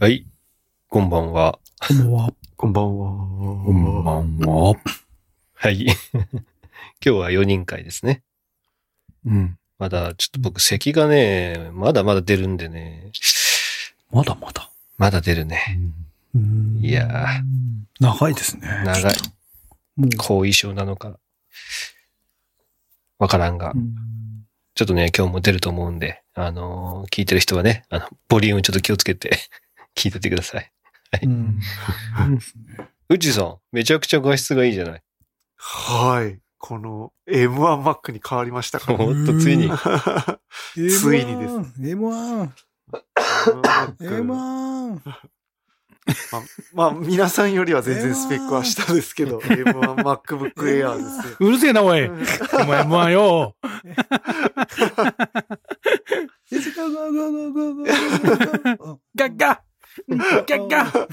はい。こんばんは。こんばんは。こんばんは。こんばんは。はい。今日は4人会ですね。うん。まだ、ちょっと僕、咳がね、まだまだ出るんでね。まだまだ？まだ出るね。うんいやー。長いですね。長い。後遺症なのか。わからんがう。んちょっとね、今日も出ると思うんで、あのー聞いてる人はね、あの、ボリュームちょっと気をつけて聞いててください。うん。うちさん、めちゃくちゃ画質がいいじゃない。はい。この M1Mac に変わりましたかほんとついに。ついにです。M1、M1Mac M1。まあ、まあ、皆さんよりは全然スペックは下ですけど、M1MacBook Air ですよ。うるせえな、おい。お前 M1 よ。ガッガッガッガッ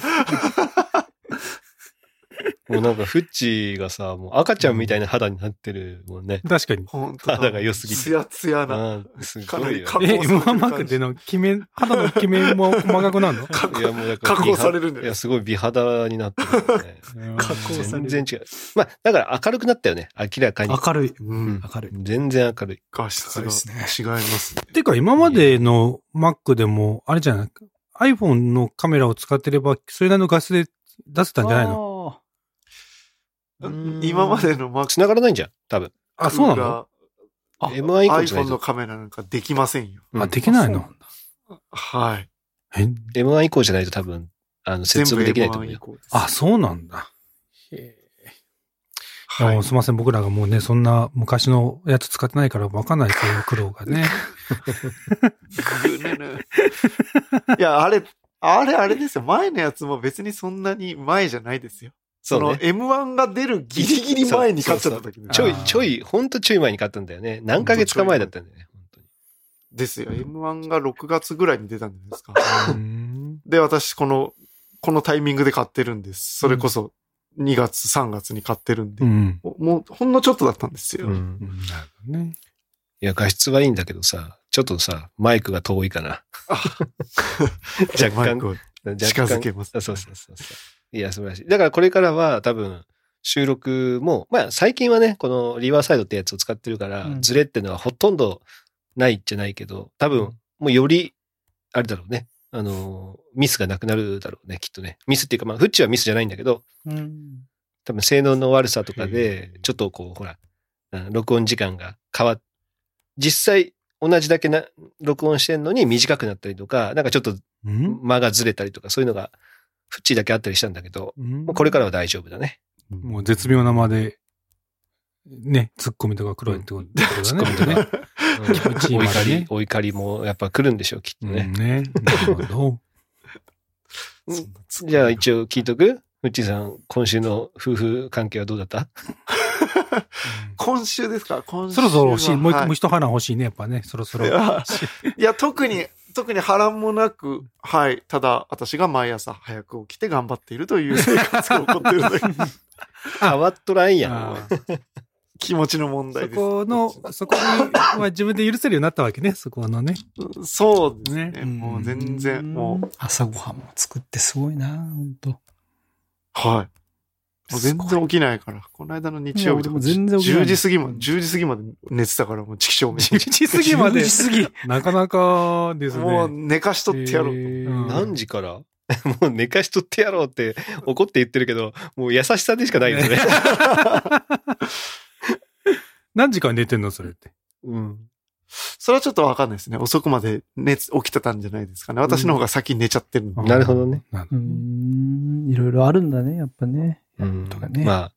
もうなんか、フッチがさ、もう赤ちゃんみたいな肌になってるもんね。確かに。本当だ肌が良すぎてツヤツヤな。ああ、すかなりごいよ、加ね。え、M1 マークでの決め、肌の決めも細かくなるの？いや、もうだから 加工されるんだよいや、すごい美肌になってるよね。加工される全然違う。まあ、だから明るくなったよね。明らかに。明るい。うん。明るい。全然明るい。画質が高いですね違いますね。てか、今までの Mac でも、あれじゃない？?iPhone のカメラを使ってれば、それなりの画質で出せたんじゃないの？の今までの Mac 繋がらないんじゃん。多分。あ、そうなの？があ M1 以降じゃない iPhone のと。カメラなんかできませんよ。うんあ、できないの？はい。え？M1 以降じゃないと多分、あの、接続できないと思う M1 以よ。あ、そうなんだ。へはいもう。すいません、僕らがもうね、そんな昔のやつ使ってないから分かんないですよ、苦労がね。ぐねぬいや、あれ、あれあれですよ。前のやつも別にそんなに前じゃないですよ。そのそうね。M1 が出るギリギリ前に買っちゃった時に。ちょいちょい、ほんとちょい前に買ったんだよね。何ヶ月か前だったんだよね。ですよ。M1 が6月ぐらいに出たんじゃないですか。うんで、私、この、このタイミングで買ってるんです。それこそ2月、3月に買ってるんで。うん。もう、ほんのちょっとだったんですよ。うん。うんなるほどね。いや、画質はいいんだけどさ、ちょっとさ、マイクが遠いかな。若干マイクを若干近づけます。あそうそうそうそう。いや、素晴らしい。だからこれからは多分、収録も、まあ最近はね、このリバーサイドってやつを使ってるから、うんズレっていうのはほとんどないじゃないけど、多分、もうより、あれだろうね。あの、ミスがなくなるだろうね、きっとね。ミスっていうか、まあ、フッチはミスじゃないんだけど、うん。多分性能の悪さとかへでー、ちょっとこう、ほら、うん録音時間が変わっ、実際同じだけな、録音してんのに短くなったりとか、なんかちょっとうん？間がずれたりとか、そういうのが、フッチだけあったりしたんだけど、うんもうこれからは大丈夫だね。もう絶妙な間で、ね、ツッコミとか黒いってことだね。ツッコミとね 気持ちいいお怒り、お怒りもやっぱ来るんでしょう、きっとうんね。ね。なるほど。じゃあ一応聞いとく？フッチさん、今週の夫婦関係はどうだった？今週ですか？今週そろそろ欲しい。もう一はもう一花欲しいね、やっぱね。そろそろ。いやいや、特に、特に波乱もなく、はい。ただ、私が毎朝早く起きて頑張っているという生活が起こってるだけ。変わっとらんやん。気持ちの問題そです。この、そこに、まあ自分で許せるようになったわけね、そこのね。そうですね。ねもう全然、もう、朝ごはんも作ってすごいな、本当はい。もう全然起きないから。この間の日曜日とか、全然起きない10時過ぎまで、10時過ぎまで寝てたから、もう畜生め。10時過ぎまで10。時過ぎ。なかなかですね。もう寝かしとってやろうと。えーうん何時から？もう寝かしとってやろうって怒って言ってるけど、もう優しさでしかないよね。何時間寝てんのそれって？うん。それはちょっとわかんないですね。遅くまで寝つ、起きてたんじゃないですかね。私の方が先に寝ちゃってるんで。なるほどね。うーん、いろいろあるんだね、やっぱね。うんとかね。まあ、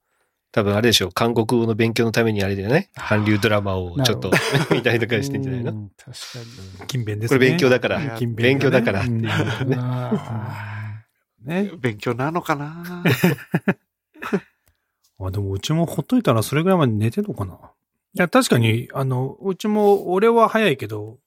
多分あれでしょう。韓国語の勉強のためにあれだよね。韓流ドラマをちょっと 見たりとかしてんじゃないの？うん確か勤勉ですね。これ勉強だから勤勉強だからうんに。ねあね。勉強なのかな？あ、でもうちもほっといたらそれぐらいまで寝てんのかな？いや、確かに、あの、うちも、俺は早いけど、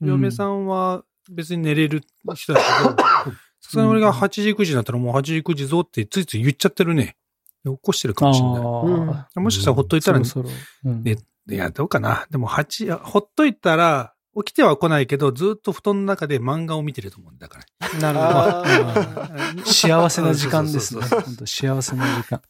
うん嫁さんは別に寝れる人だけど、さすがに俺が8時9時になったらもう8時9時ぞってついつい言っちゃってるね。起こしてるかもしれない。あもしかしたらほっといたら、そろそろ。うんねいや、どうかな。でも8、ほっといたら起きては来ないけど、ずっと布団の中で漫画を見てると思うんだから。なるほど。幸せな時間ですね。そうそうそう本当幸せな時間。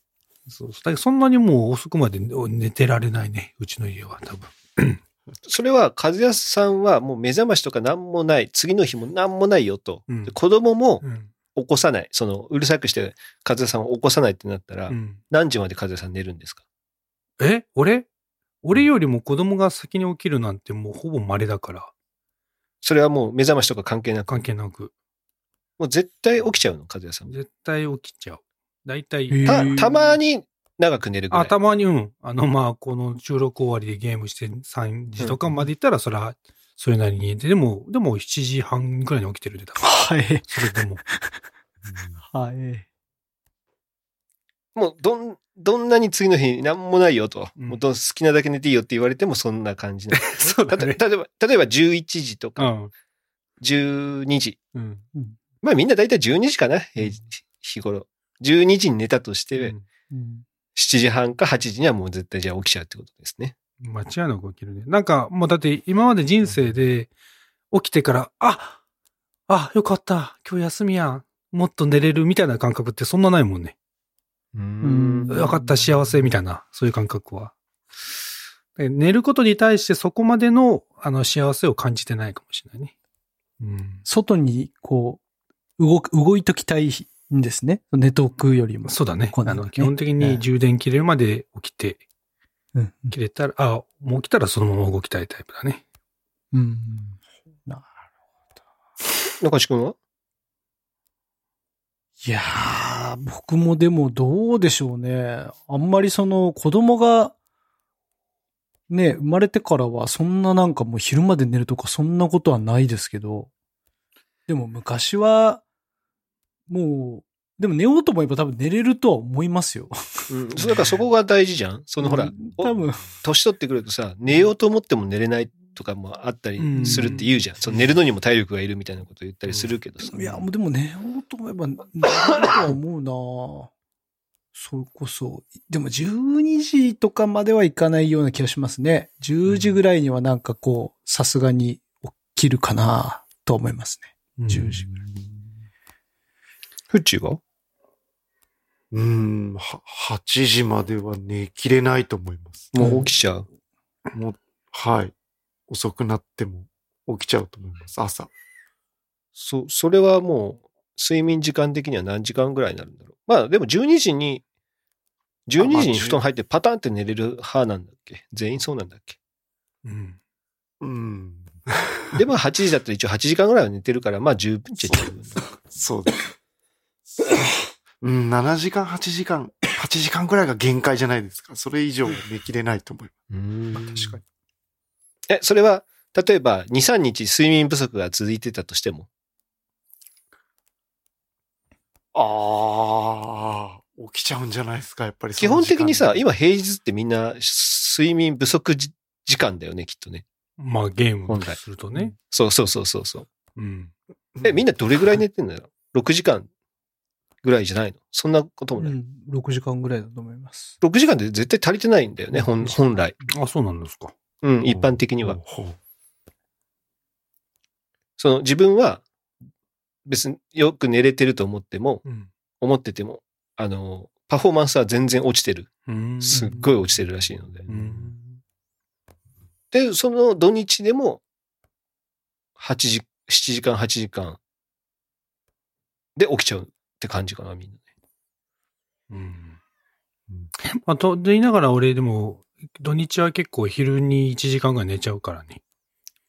そうそうだけどそんなにもう遅くまで寝てられないね。うちの家は多分。それは、和康さんはもう目覚ましとか何もない、次の日も何もないよと。うんで子供もうん。起こさない。その、うるさくして和康さんを起こさないってなったら、うん何時まで和康さん寝るんですか？え？俺？俺よりも子供が先に起きるなんてもうほぼ稀だから。それはもう目覚ましとか関係なく？関係なく。もう絶対起きちゃうの、和康さんは。絶対起きちゃう。大体。へた、ーたまに長く寝るぐらい。あ、たまに、うん。あの、まあ、この収録終わりでゲームして3時とかまで行ったら、それは、それなりに寝て、でも、でも7時半ぐらいに起きてるで、だから。はい。それでも。はい。もう、どん、どんなに次の日何もないよと。うんもうどん好きなだけ寝ていいよって言われてもそんな感じなんです そうだね。たと例えば、例えば11時とかうん。12時。うん。まあみんな大体12時かな、日頃。12時に寝たとして、うんうん7時半か8時にはもう絶対じゃあ起きちゃうってことですね。間違いなく起きるね。なんか、もうだって今まで人生で起きてから、ああ、よかった。今日休みやん。もっと寝れるみたいな感覚ってそんなないもんね。ううんよかった、幸せみたいな、そういう感覚は。で寝ることに対してそこまでの、あの、幸せを感じてないかもしれないね。うん。外に、こう、動く、動いときたいんですね。寝とくよりも。そうだね。こうなのねあの、基本的に充電切れるまで起きて、うん。切れたら、あ、もう起きたらそのまま動きたいタイプだね。うん。中地君は？いやー、僕もでもどうでしょうね。あんまりその子供が、ね、生まれてからはそんななんかもう昼まで寝るとかそんなことはないですけど、でも昔は、もう、でも寝ようと思えば多分寝れるとは思いますよ。うん。だからそこが大事じゃんそのほら、多分、年取ってくるとさ、寝ようと思っても寝れないとかもあったりするって言うじゃん。その寝るのにも体力がいるみたいなこと言ったりするけどさ。いや、もうでも寝ようと思えば寝れるとは思うなそれこそ。でも12時とかまではいかないような気がしますね。10時ぐらいにはなんかこう、さすがに起きるかなと思いますね。10時ぐらい。フッチーが？うーん、は、8時までは寝きれないと思います。もう起きちゃう？もう、はい。遅くなっても起きちゃうと思います。朝。そ、それはもう、睡眠時間的には何時間ぐらいになるんだろう？まあでも12時に、12時に布団入ってパタンって寝れる派なんだっけ？全員そうなんだっけ？うん。うん。で、まあ8時だったら一応8時間ぐらいは寝てるから、まあ十分っちゃ十分だ。そうです。うん、7時間、8時間、8時間くらいが限界じゃないですか。それ以上寝きれないと思います。確かに。え、それは、例えば2、3日睡眠不足が続いてたとしても、ああ、起きちゃうんじゃないですか、やっぱりそ基本的にさ、今平日ってみんな睡眠不足じ時間だよね、きっとね。まあ、ゲーム本来するとね。そうそうそうそうそう。うん。え、みんなどれぐらい寝てんだよ ?6 時間ぐらいじゃないの？そんなこともない。うん、6時間ぐらいだと思います。6時間で絶対足りてないんだよね、本本来。あ、そうなんですか。うん、一般的には。その自分は別によく寝れてると思っても、うん。思ってても、あの、パフォーマンスは全然落ちてる。うん。すっごい落ちてるらしいので。うん。で、その土日でも、8時、7時間、8時間で起きちゃうって感じかな、みんなね。うんうん。まあ、と言いながら俺でも、土日は結構昼に1時間ぐらい寝ちゃうからね。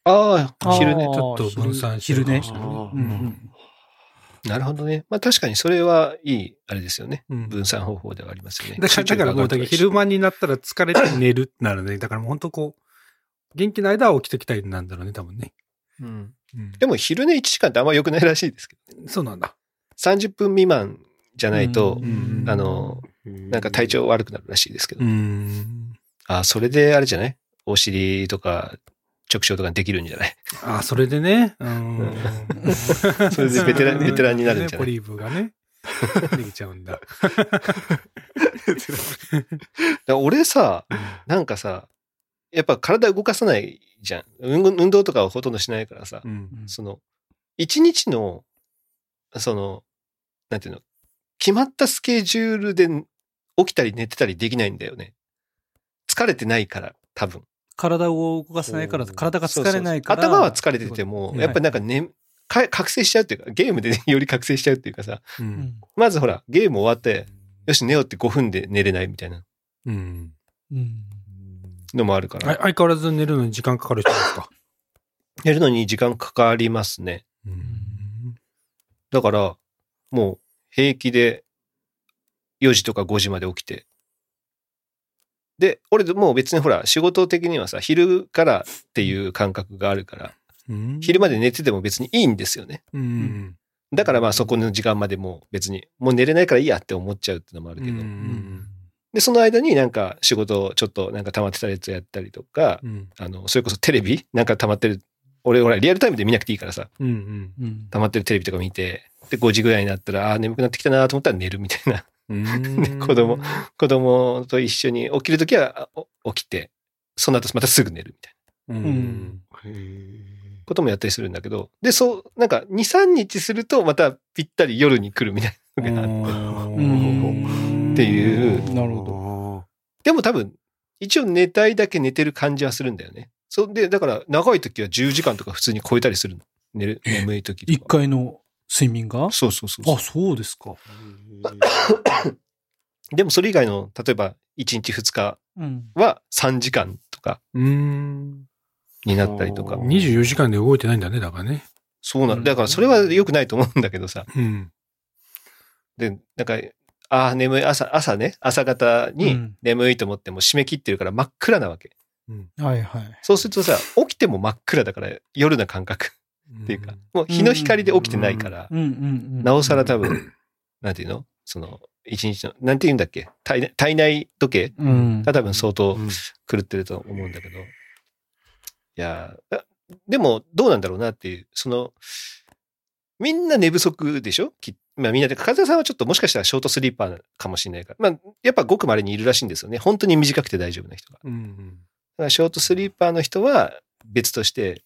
ああ、昼寝。ちょっと分散してる昼ねかもしれないあーうんうんなるほどね。まあ確かにそれはいい、あれですよね。うん分散方法ではありますよね。だから、だからもう、だから昼間になったら疲れて寝るってなるね。だからもう本当こう、元気な間は起きときたいなんだろうね、多分ね。うん。うん。でも昼寝1時間ってあんま良くないらしいですけど、そうなんだ。30分未満じゃないとう、んあの、なんか体調悪くなるらしいですけど。うん。あ、それであれじゃない？お尻とか直腸とかにできるんじゃない？あ、それでね。うん。それでベテランベテランになるんじゃない？ポリーブがね。できちゃうんだ。だ俺さ、なんかさ、やっぱ体動かさないじゃん。運運動とかはほとんどしないからさ、うん。その、一日の、その、なんていうの、決まったスケジュールで起きたり寝てたりできないんだよね。疲れてないから、多分。体を動かせないから、体が疲れないから。そうそうそう頭は疲れてても、はいやっぱりなんかね、か覚醒しちゃうっていうか、ゲームで、ね、より覚醒しちゃうっていうかさ、う。うんん。まずほら、ゲーム終わって、よし、寝ようって5分で寝れないみたいなうん。うん。のもあるから、あ相変わらず寝るのに時間かかる人ですか？やるのに時間かかりますね。うん。だから、もう平気で4時とか5時まで起きて。で、俺もう別にほら、仕事的にはさ、昼からっていう感覚があるから、うん昼まで寝てても別にいいんですよね。うん。だからまあそこの時間までもう別に、もう寝れないからいいやって思っちゃうってのもあるけど。うん。で、その間になんか仕事ちょっとなんか溜まってたやつやったりとか、うん。あの、それこそテレビなんか溜まってる、俺、俺、リアルタイムで見なくていいからさ、うん。うん。溜まってるテレビとか見て、で、5時ぐらいになったら、ああー、眠くなってきたなと思ったら寝るみたいな。うん。子供子供と一緒に起きるときは起きて、その後またすぐ寝るみたいなうん。こともやったりするんだけど、で、そう、なんか2、3日するとまたぴったり夜に来るみたいなのがあって。うんっていうなるほでも多分、一応寝たいだけ寝てる感じはするんだよね。そで、だから長い時は10時間とか普通に超えたりするの。寝る、眠い時とか。一回の睡眠が？そうそうそうそうあ、そうですか。でもそれ以外の、例えば1日2日うん。は3時間とかうん。になったりとかお。ー24時間で動いてないんだね、だからね。そうなんだ。からそれは良くないと思うんだけどさ。うん。で、なんか、ああ、眠い、朝、朝ね、朝方うにん眠いと思っても締め切ってるから真っ暗なわけ。はいはい。そうするとさ、起きても真っ暗だから夜な感覚っていうか、もう日の光で起きてないから、うんうんうん。なおさら多分、なんていうの？その、一日の、なんて言うんだっけ？体内体内時計うん。が多分相当うん狂ってると思うんだけど。いやでもどうなんだろうなっていう、その、みんな寝不足でしょ？きまあみんなで、風さんはちょっともしかしたらショートスリーパーかもしれないから。まあ、やっぱごく稀にいるらしいんですよね。本当に短くて大丈夫な人が。だうん。からショートスリーパーの人は別として、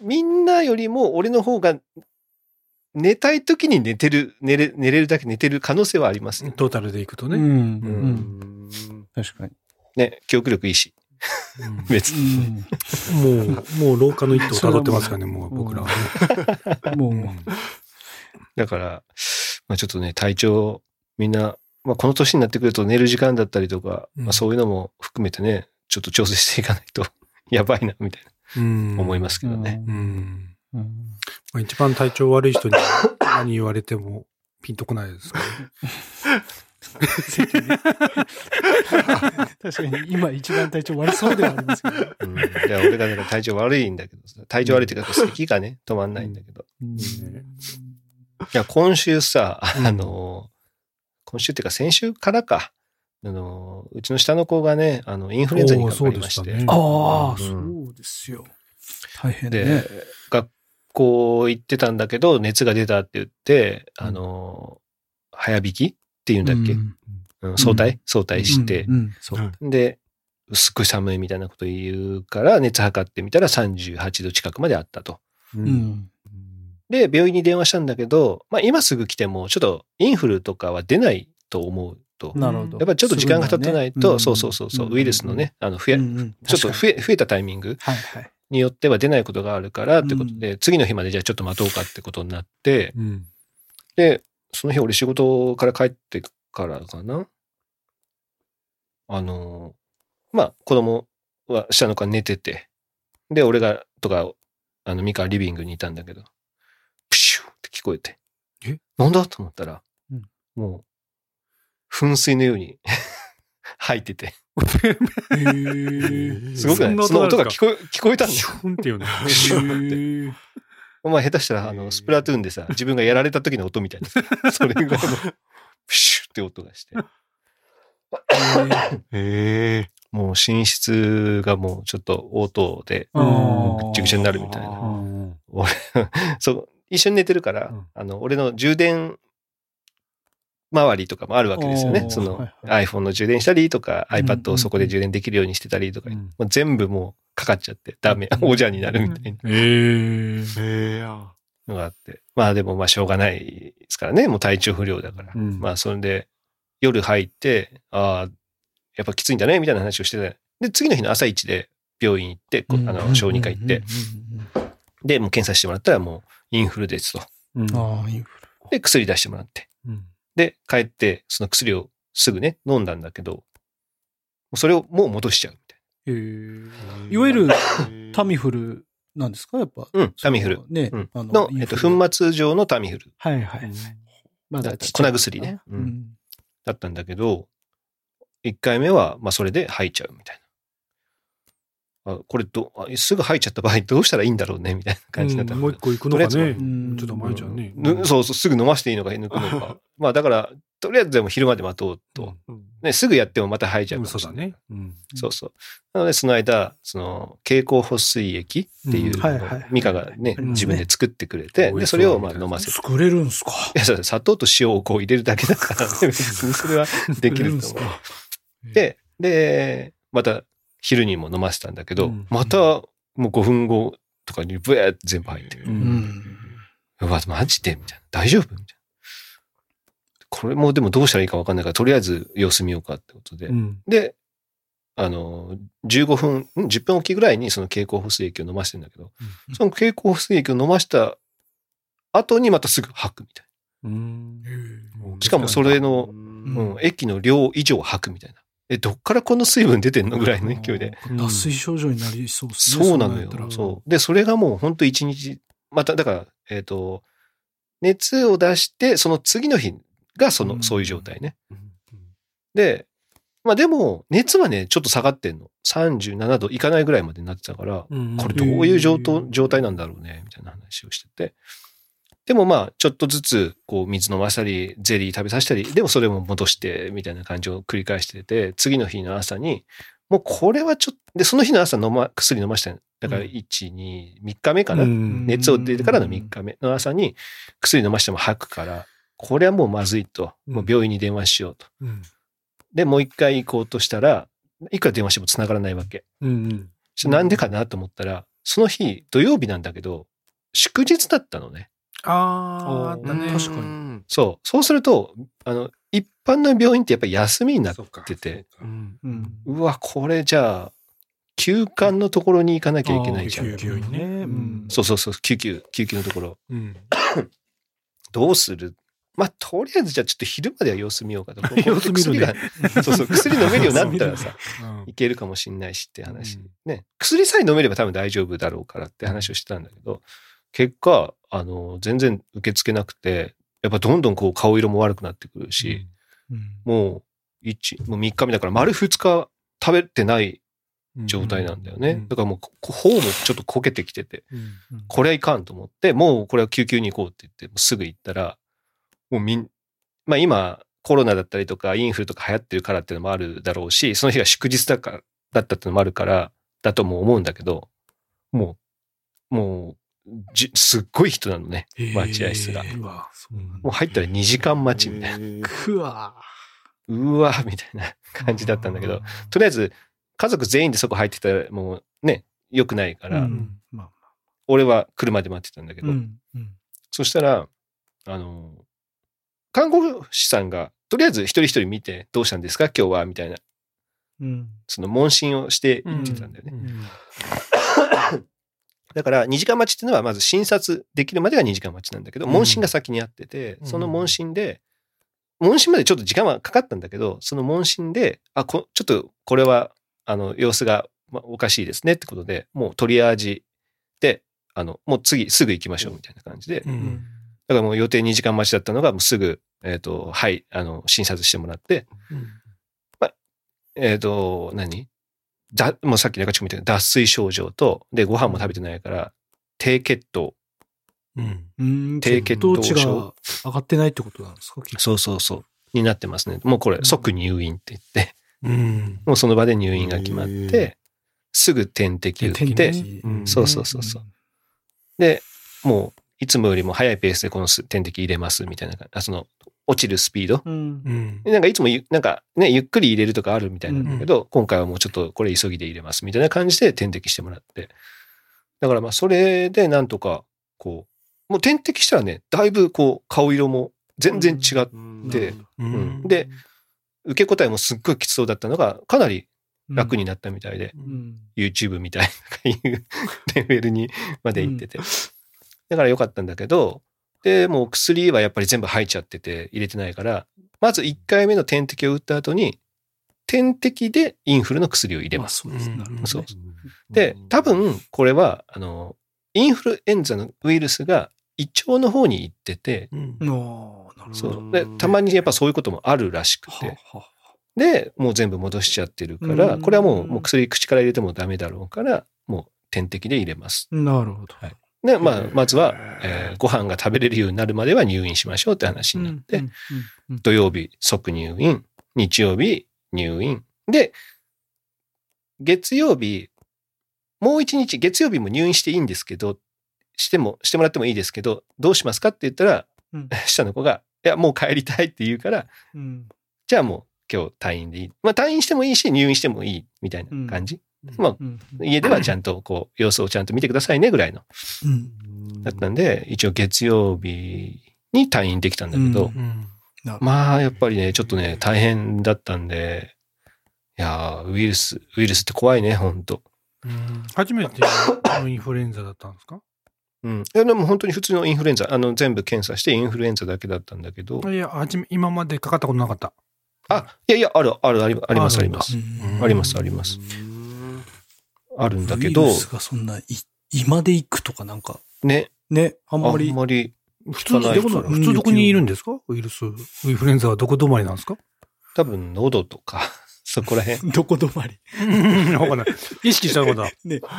みんなよりも俺の方が寝たい時に寝てる、寝れ寝れるだけ寝てる可能性はありますよ。トータルでいくとね。うん。う。うんん確かに。ね、記憶力いいし、うん 別に。うん。もう、もう廊下の一途を辿ってますからね、もう僕らはね。もう、うんだから、まあちょっとね、体調、みんな、まあこの年になってくると寝る時間だったりとか、うんまあそういうのも含めてね、ちょっと調整していかないと やばいな、みたいうんな思いますけどね。うん。うん。まあ、一番体調悪い人に何言われてもピンとこないですからね。確かに今一番体調悪そうではありますけど。うん。いや、俺がなんか体調悪いんだけどさ、体調悪いっていうか、咳がね、止まんないんだけど。うんいや、今週さ、うんあの、今週っていうか先週からか、あの、うちの下の子がね、あの、インフルエンザにかかりまして、ねああ、うんそうですよ。大変で、ね。学校行ってたんだけど、熱が出たって言って、あの、早引きっていうんだっけ、うんうん早退？早退してう、んうん。で、すっごい寒いみたいなこと言うから、熱測ってみたら38度近くまであったと。う。うんん。で、病院に電話したんだけど、まあ今すぐ来ても、ちょっとインフルとかは出ないと思うと。なるほど。やっぱりちょっと時間が経ってないと、そうそうそうそう、ウイルスのね、あの、増え、ちょっと増え、増えたタイミングはいはい。によっては出ないことがあるからってことで、次の日までじゃあちょっと待とうかってことになって、うん。で、その日俺仕事から帰ってからかな。あの、まあ子供は下の子は寝てて、で、俺が、とか、あの、ミカリビングにいたんだけど、プシューって聞こえて。え？なんだ？と思ったら、うんもう、噴水のように 吐いてて。すごくない？その音が聞こえ、聞こえたんだよ。シュンっていうね。プ シューって。お前下手したら、あの、スプラトゥーンでさ、自分がやられた時の音みたいな。それぐらいの、プシューって音がして。へえ。もう寝室がもうちょっと応答で、ぐっちゃぐちゃになるみたいな。うん俺、そう、一緒に寝てるから、うんあの、俺の充電周りとかもあるわけですよね。そのはい iPhone の充電したりとか、うん iPad をそこで充電できるようにしてたりとか、うん。もう全部もうかかっちゃってダメ、おじゃになるみたいな。ええへえや。のがあって。まあでもまあしょうがないですからね。もう体調不良だから。うん。まあそれで夜入って、ああ、やっぱきついんだね、みたいな話をしてて。で、次の日の朝一で病院行って、こあの、小児科行って、で、もう検査してもらったらもうインフルですと。うん。ああ、インフで、薬出してもらって。うんで、帰って、その薬をすぐね、飲んだんだけど、それをもう戻しちゃうみたいル。へえ。いわゆるタミフルなんですか？やっぱ。な。うん、タミフル。ね。うんあの、えっと、粉末状のタミフルはいはい。まだ粉薬ねううんん。だったんだけど、1回目は、まあそれで吐いちゃうみたいな。あこれどあ、すぐ吐いちゃった場合どうしたらいいんだろうねみたいな感じになったもう一個行くのかね。ちょっと前じゃんね。ぬそうそう、すぐ飲ましていいのか抜くのか。まあだから、とりあえずでも昼まで待とうと。ね、すぐやってもまた吐いちゃうかもしれない。嘘だね。うん。そうそう。なので、その間、その、経口補水液っていうミカがね、うん自分で作ってくれて、うんで、それをまあ飲ませて。作れるんすか？いや、そう砂糖と塩をこう入れるだけだから、ね、別にそれはできると思う。で、で、また昼にも飲ませたんだけど、うんまたもう5分後とかにブエーって全部入ってる。ううんん。うわ、マジで？みたいな。大丈夫？みたいな。これもでもどうしたらいいか分かんないから、とりあえず様子見ようかってことで。うん。で、あの、15分、ん10分おきぐらいにその経口補水液を飲ませてんだけど、うんその経口補水液を飲ました後にまたすぐ吐くみたいうん。な。しかもそれの、ううんん、液の量以上吐くみたいな。え、どっからこの水分出てんのぐらいの勢いで。脱水症状になりそうですね。そうなのよ。そう。で、それがもう本当一日、また、だから、えっ、と、熱を出して、その次の日がその、うんそういう状態ね。で、まあでも、熱はね、ちょっと下がってんの。37度いかないぐらいまでになってたから、うんこれどういう状態状態なんだろうね、みたいな話をしてて。でもまあ、ちょっとずつ、こう、水飲ませたり、ゼリー食べさせたり、でもそれも戻して、みたいな感じを繰り返してて、次の日の朝に、もうこれはちょっと、で、その日の朝飲ま、薬飲ましたよだから、うん1、2、3日目かな。うん熱を出てからの3日目の朝に、薬飲ましても吐くから、これはもうまずいと。もう病院に電話しようと。うん。で、もう一回行こうとしたら、いくら電話しても繋がらないわけ。うん。んでかなと思ったら、その日、土曜日なんだけど、祝日だったのね。ああ、ね。確かにに。そう。そうすると、あの、一般の病院ってやっぱり休みになってて、うん。うん。うわ、これじゃあ、休館のところに行かなきゃいけないじゃん。救急にねうんそうそうそう、救急、救急のところ。うん。どうする？まあ、とりあえずじゃあちょっと昼までは様子見ようかと。様子見るね薬が、そうそう、薬飲めるようになったらさ、うんいけるかもしんないしって話。うんね。薬さえ飲めれば多分大丈夫だろうからって話をしてたんだけど、結果、あの、全然受け付けなくて、やっぱどんどんこう顔色も悪くなってくるし、うん。もう、一、もう3日目だから丸2日食べてない状態なんだよね。うんだからもう、こ頬もちょっとこけてきてて、うんうん。これはいかんと思って、もうこれは救急に行こうって言って、すぐ行ったら、もうみん、まあ今、コロナだったりとか、インフルとか流行ってるからっていうのもあるだろうし、その日が祝日だから、だったっていうのもあるから、だとも思うんだけど、もう、もう、じすっごい人なのね、待合室が。もう入ったら2時間待ちみたいな。くわうわみたいな感じだったんだけど、とりあえず、家族全員でそこ入ってたら、もうね、良くないから、うんまあ俺は車で待ってたんだけど、うんうん。そしたら、あの、看護師さんが、とりあえず一人一人見て、どうしたんですか？今日はみたいな、うん。その問診をして言ってたんだよね。うんだから、2時間待ちっていうのは、まず診察できるまでが2時間待ちなんだけど、うん。問診が先にあってて、うん。その問診で、問診までちょっと時間はかかったんだけど、その問診で、あ、こちょっとこれは、あの、様子がまおかしいですねってことで、もうトリアージで、あの、もう次すぐ行きましょうみたいな感じで、ううん。んだからもう予定2時間待ちだったのが、もうすぐ、えっ、と、はい、あの、診察してもらって、えっ、と、何？だ、もうさっき中地君みたいな脱水症状と、で、ご飯も食べてないから、低血糖。うん。うん。低血糖症。血糖値が上がってないってことなんですか？そうそうそう。になってますね。もうこれ、即入院って言って、うん。もうその場で入院が決まっへて、すぐ点滴打って、そうそうそうそう。で、もう、いつもよりも早いペースでこの点滴入れますみたいな感じ。あその、落ちるスピード？うんう。ん。なんかいつもゆ、なんかね、ゆっくり入れるとかあるみたいなんだけど、今回はもうちょっとこれ急ぎで入れますみたいな感じで点滴してもらって。だからまあそれでなんとか、こう、もう点滴したらね、だいぶこう顔色も全然違って、でううんで、受け答えもすっごいきつそうだったのが、かなり楽になったみたいで、うん。YouTube みたいな いうレベルにまで行ってて。だから良かったんだけど、で、もう薬はやっぱり全部入っちゃってて入れてないから、まず1回目の点滴を打った後に、点滴でインフルの薬を入れます。そうですね。なるほどねそうで、多分これは、あの、インフルエンザのウイルスが胃腸の方に行ってて、うん。そう。で、たまにやっぱそういうこともあるらしくはて、で、もう全部戻しちゃってるから、うんこれはもうもう薬口から入れてもダメだろうから、もう点滴で入れます。あなるほど。はいで、まあ、まずは、えーご飯が食べれるようになるまでは入院しましょうって話になって、うんうん土曜日即入院、日曜日入院。で、月曜日、もう一日、月曜日も入院していいんですけど、しても、してもらってもいいですけど、どうしますかって言ったら、うん 下の子が、いや、もう帰りたいって言うから、うんじゃあもう今日退院でいい。まあ退院してもいいし、入院してもいいみたいな感じ。まあ、うん家ではちゃんとこう、様子をちゃんと見てくださいねぐらいの。うんだったんで、一応月曜日に退院できたんだけど、まあ、やっぱりね、ちょっとね、大変だったんで、いやーウイルス、ウイルスって怖いね、ほんと。うん初めてのインフルエンザだったんですか？うん。いや、でも本当に普通のインフルエンザ、あの、全部検査してインフルエンザだけだったんだけど、いや、はじめ、今までかかったことなかった。あ、いやいや、ある、ある、あります、あります。うんあります、あります。あるんだけどウイル、スがそんな、い今で行くとかなんか、ね、ね、あんあまりん。まり、普通、で聞かないから普通どこにいるんですか？ウイルス。インフルエンザはどこ止まりなんですか？多分喉とか、そこら辺。どこ止まり？わかんない。意識したのかなね。どこ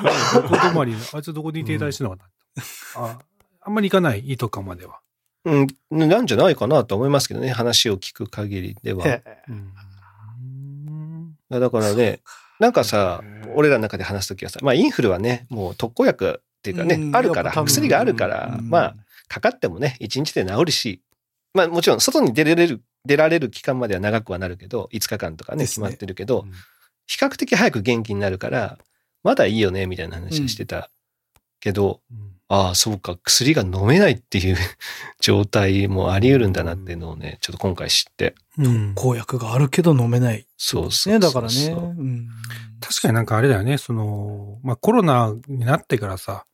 止まり？あいつどこに停滞してるのかな、ああんまり行かない、胃とかまでは。うん、なんじゃないかなと思いますけどね、話を聞く限りでは。うん。だからね、なんかさ、俺らの中で話すときはさ、まあインフルはね、もう特効薬っていうかね、うん。あるから、薬があるから、うん。まあ、かかってもね、1日で治るし、まあもちろん外に出られる、出られる期間までは長くはなるけど、5日間とかね、決まってるけど、比較的早く元気になるから、まだいいよね、みたいな話をしてたけど、ああ、そうか、薬が飲めないっていう 状態もあり得るんだなっていうのをね、ちょっと今回知って。うん。公約があるけど飲めない。そうそうね、そうだからね。うん確かになんかあれだよね、その、まあコロナになってからさ、